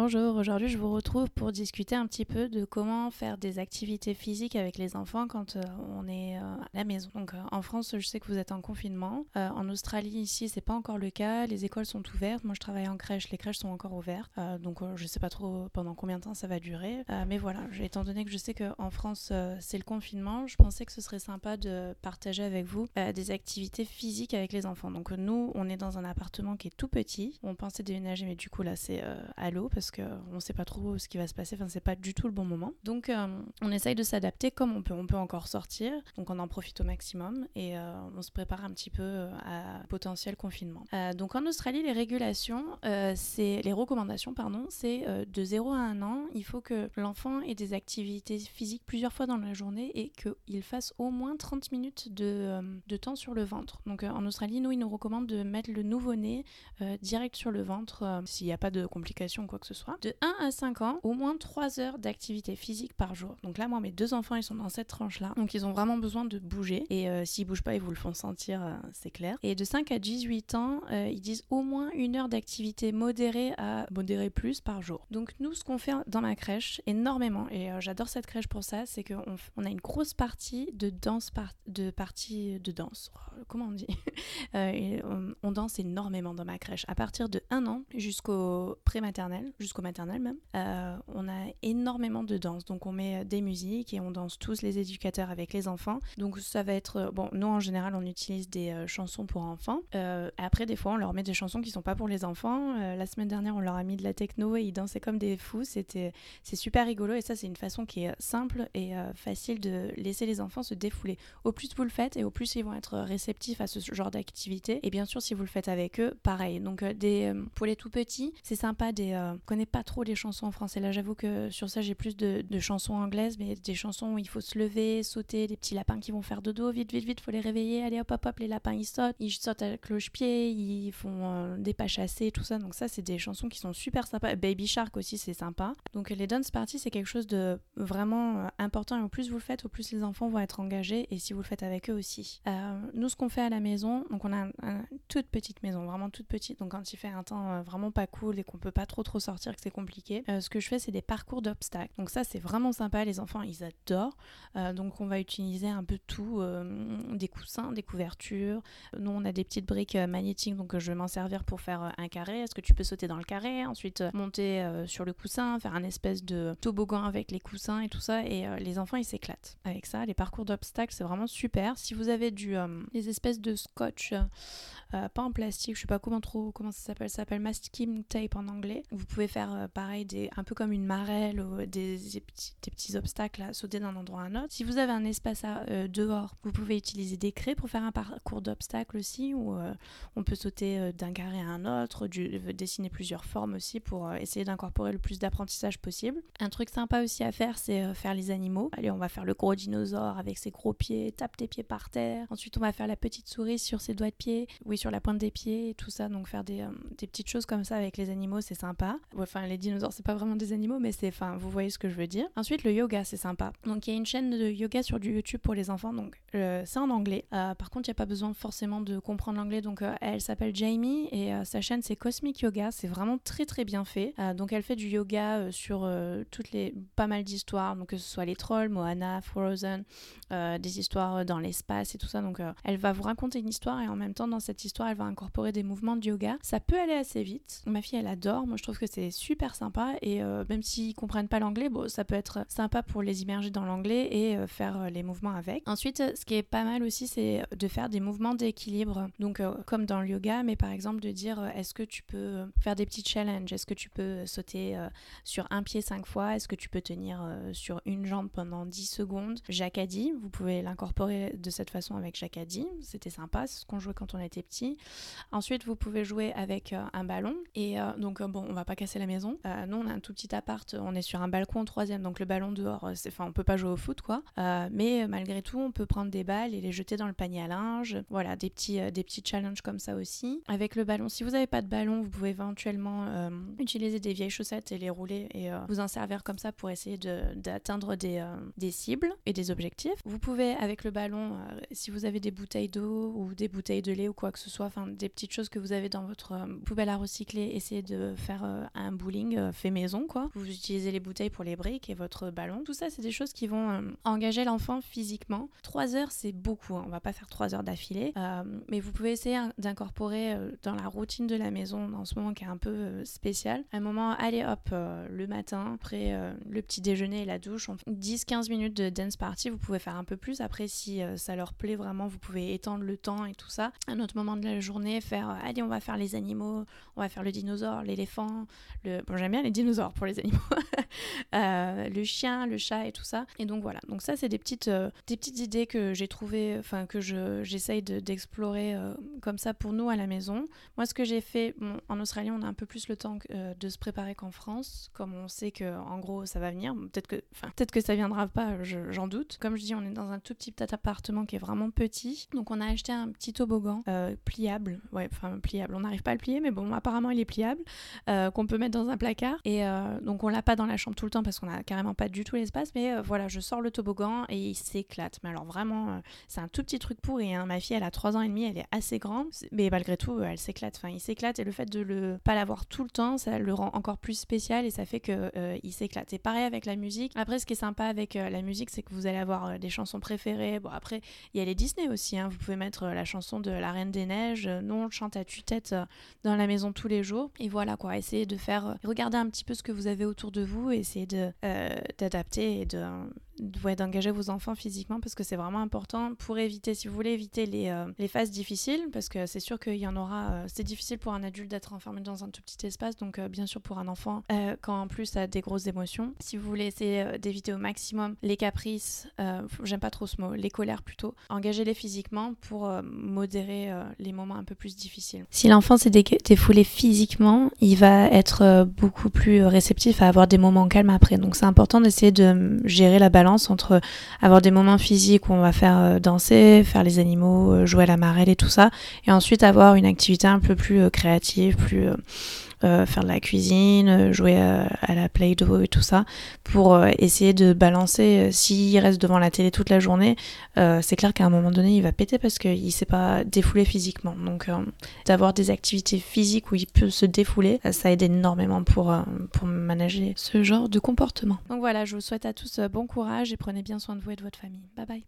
Bonjour, aujourd'hui je vous retrouve pour discuter un petit peu de comment faire des activités physiques avec les enfants quand euh, on est euh, à la maison. Donc euh, en France, je sais que vous êtes en confinement. en Australie, ici, c'est pas encore le cas. Les écoles sont ouvertes. Moi, je travaille en crèche. Les crèches sont encore ouvertes. donc je sais pas trop pendant combien de temps ça va durer. mais voilà, étant donné que je sais qu'en France, c'est le confinement, je pensais que ce serait sympa de partager avec vous des activités physiques avec les enfants. Donc nous, on est dans un appartement qui est tout petit. On pensait déménager, mais du coup là, c'est à l'eau parce qu'on ne sait pas trop ce qui va se passer, enfin c'est pas du tout le bon moment. Donc euh, on essaye de s'adapter comme on peut. On peut encore sortir, donc on en profite au maximum et euh, on se prépare un petit peu euh, à potentiel confinement. donc en Australie, les régulations, c'est les recommandations, pardon, c'est de 0 à 1 an, il faut que l'enfant ait des activités physiques plusieurs fois dans la journée et qu'il fasse au moins 30 minutes de, de temps sur le ventre. Donc en Australie, nous, ils nous recommandent de mettre le nouveau-né direct sur le ventre s'il n'y a pas de complications ou quoi que ce soit. De 1 à 5 ans, au moins 3 heures d'activité physique par jour. Donc là, moi, mes deux enfants, ils sont dans cette tranche-là. Donc ils ont vraiment besoin de bouger. Et euh, s'ils bougent pas, ils vous le font sentir, euh, c'est clair. Et de 5 à 18 ans, euh, ils disent au moins une heure d'activité modérée à modérée plus par jour. Donc nous, ce qu'on fait dans ma crèche, énormément, et j'adore cette crèche pour ça, c'est qu'on on a une grosse partie de danse, de partie de danse. Oh, comment on dit on, danse énormément dans ma crèche. À partir de 1 an jusqu'au prématernel, jusqu'au maternel même, euh, on a énormément de danse. Donc on met des musiques et on danse tous les éducateurs avec les enfants. Donc ça va être, euh, bon, nous en général on utilise des euh, chansons pour enfants. après des fois on leur met des chansons qui sont pas pour les enfants. la semaine dernière on leur a mis de la techno et ils dansaient comme des fous. C'était, c'est super rigolo et ça c'est une façon qui est simple et facile de laisser les enfants se défouler. Au plus vous le faites et au plus ils vont être réceptifs à ce genre d'activité. Et bien sûr si vous le faites avec eux, pareil. Donc des, pour les tout petits, c'est sympa des connais pas trop les chansons en français. Là, j'avoue que sur ça, j'ai plus de, chansons anglaises, mais des chansons où il faut se lever, sauter, des petits lapins qui vont faire dodo, vite, vite, vite, faut les réveiller, allez hop, hop, hop, les lapins ils sautent, ils sautent à cloche-pied, ils font euh, des pas chassés, tout ça. Donc ça, c'est des chansons qui sont super sympas. Baby Shark aussi, c'est sympa. Donc les dance parties, c'est quelque chose de vraiment euh, important et au plus vous le faites, au plus les enfants vont être engagés et si vous le faites avec eux aussi. Euh, nous, ce qu'on fait à la maison, donc on a une toute petite maison, vraiment toute petite. Donc quand il fait un temps vraiment pas cool et qu'on peut pas trop trop sortir, que c'est compliqué, ce que je fais, c'est des parcours d'obstacles. Donc ça, c'est vraiment sympa. Les enfants, ils adorent. Euh, donc on va utiliser un peu tout, euh, des coussins, des couvertures. Nous, on a des petites briques euh, magnétiques, donc je vais m'en servir pour faire un carré. Est-ce que tu peux sauter dans le carré? Ensuite, monter sur le coussin, faire un espèce de toboggan avec les coussins et tout ça. Et les enfants, ils s'éclatent avec ça. Les parcours d'obstacles, c'est vraiment super. Si vous avez du, des espèces de scotch, pas en plastique, je sais pas comment trop, comment ça s'appelle, ça s'appelle masking tape en anglais. Vous pouvez faire pareil, des, un peu comme une marelle ou des, petits, obstacles à sauter d'un endroit à un autre. Si vous avez un espace à, euh, dehors, vous pouvez utiliser des craies pour faire un parcours d'obstacles aussi, ou euh, on peut sauter euh, d'un carré à un autre, dessiner plusieurs formes aussi pour essayer d'incorporer le plus d'apprentissage possible. Un truc sympa aussi à faire, c'est faire les animaux. Allez, on va faire le gros dinosaure avec ses gros pieds, tape tes pieds par terre. Ensuite, on va faire la petite souris sur ses doigts de pied, oui, sur la pointe des pieds et tout ça. Donc faire des petites choses comme ça avec les animaux, c'est sympa. Enfin, les dinosaures, c'est pas vraiment des animaux, mais c'est, enfin, vous voyez ce que je veux dire. Ensuite, le yoga, c'est sympa. Donc, il y a une chaîne de yoga sur du YouTube pour les enfants, donc euh, c'est en anglais. Euh, par contre, il n'y a pas besoin forcément de comprendre l'anglais, donc euh, elle s'appelle Jamie et sa chaîne c'est Cosmic Yoga. C'est vraiment très très bien fait. donc, elle fait du yoga sur toutes les pas mal d'histoires, donc que ce soit les trolls, Moana, Frozen, des histoires dans l'espace et tout ça. Donc, elle va vous raconter une histoire et en même temps, dans cette histoire, elle va incorporer des mouvements de yoga. Ça peut aller assez vite. Ma fille, elle adore. Moi, je trouve que c'est super sympa et même s'ils comprennent pas l'anglais, bon, ça peut être sympa pour les immerger dans l'anglais et euh, faire euh, les mouvements avec. Ensuite, ce qui est pas mal aussi, c'est de faire des mouvements d'équilibre. Donc, euh, comme dans le yoga, mais par exemple de dire est-ce que tu peux faire des petits challenges? Est-ce que tu peux sauter sur un pied cinq fois? Est-ce que tu peux tenir sur une jambe pendant 10 secondes? Jacadi, vous pouvez l'incorporer de cette façon avec Jacadi. C'était sympa, c'est ce qu'on jouait quand on était petit. Ensuite, vous pouvez jouer avec un ballon. Et donc, bon, on va pas casser la maison. nous, on a un tout petit appart, on est sur un balcon au troisième, donc le ballon dehors, euh, enfin, on peut pas jouer au foot, quoi. Euh, mais euh, malgré tout, on peut prendre des balles et les jeter dans le panier à linge. Voilà, des petits, des petits challenges comme ça aussi. Avec le ballon, si vous n'avez pas de ballon, vous pouvez éventuellement utiliser des vieilles chaussettes et les rouler et vous en servir comme ça pour essayer d'atteindre des, des cibles et des objectifs. Vous pouvez, avec le ballon, si vous avez des bouteilles d'eau ou des bouteilles de lait ou quoi que ce soit, enfin des petites choses que vous avez dans votre poubelle à recycler, essayer de faire un un bowling fait maison, quoi. Vous utilisez les bouteilles pour les briques et votre ballon. Tout ça, c'est des choses qui vont engager l'enfant physiquement. Trois heures, c'est beaucoup. Hein. On va pas faire trois heures d'affilée, mais vous pouvez essayer d'incorporer dans la routine de la maison, en ce moment qui est un peu spécial, un moment, allez hop, le matin, après le petit déjeuner et la douche, 10-15 minutes de dance party. Vous pouvez faire un peu plus. Après, si ça leur plaît vraiment, vous pouvez étendre le temps et tout ça. Un autre moment de la journée, faire allez, on va faire les animaux, on va faire le dinosaure, l'éléphant, j'aime bien les dinosaures pour les animaux. Euh, le chien, le chat et tout ça. Et donc voilà. Donc ça, c'est des petites, euh, des petites idées que j'ai trouvées, enfin que je, j'essaye d'explorer euh, comme ça pour nous à la maison. Moi, ce que j'ai fait, en Australie, on a un peu plus le temps de se préparer qu'en France, comme on sait que en gros ça va venir. Peut-être que, peut-être que ça viendra pas, j'en doute. Comme je dis, on est dans un tout petit appartement qui est vraiment petit, donc on a acheté un petit toboggan pliable, ouais, enfin pliable. On n'arrive pas à le plier, mais bon, apparemment il est pliable, qu'on peut mettre dans un placard. Et donc on l'a pas dans la chambre tout le temps parce qu'on a carrément pas du tout l'espace. Mais euh, voilà, je sors le toboggan et il s'éclate. Mais alors vraiment, euh, c'est un tout petit truc pour et hein. ma fille, elle a 3 ans et demi, elle est assez grande. Mais malgré tout, euh, elle s'éclate. Enfin, il s'éclate et le fait de le pas l'avoir tout le temps, ça le rend encore plus spécial et ça fait que il s'éclate. Et pareil avec la musique. Après, ce qui est sympa avec la musique, c'est que vous allez avoir des chansons préférées. Bon, après, il y a les Disney aussi. Hein. Vous pouvez mettre la chanson de La Reine des Neiges. Nous, on chante à tue-tête dans la maison tous les jours. Et voilà quoi, essayez de faire, regarder un petit peu ce que vous avez autour de vous, essayer de, euh, d'adapter et de, d'engager vos enfants physiquement parce que c'est vraiment important pour éviter, si vous voulez éviter les, euh, les phases difficiles, parce que c'est sûr qu'il y en aura, euh, c'est difficile pour un adulte d'être enfermé dans un tout petit espace, donc bien sûr pour un enfant, quand en plus a des grosses émotions. Si vous voulez essayer d'éviter au maximum les caprices, j'aime pas trop ce mot, les colères plutôt, engagez-les physiquement pour modérer les moments un peu plus difficiles. Si l'enfant s'est défoulé physiquement, il va être beaucoup plus réceptif à avoir des moments calmes après. Donc c'est important d'essayer de gérer la balance entre avoir des moments physiques où on va faire euh, danser, faire les animaux, euh, jouer à la marelle et tout ça, et ensuite avoir une activité un peu plus euh, créative, plus euh, faire de la cuisine, euh, jouer à, la Play-Doh et tout ça, pour euh, essayer de balancer. S'il reste devant la télé toute la journée, c'est clair qu'à un moment donné, il va péter parce qu'il ne s'est pas défoulé physiquement. Donc d'avoir des activités physiques où il peut se défouler, ça aide énormément pour, pour manager ce genre de comportement. Donc voilà, je vous souhaite à tous bon courage et prenez bien soin de vous et de votre famille. Bye bye.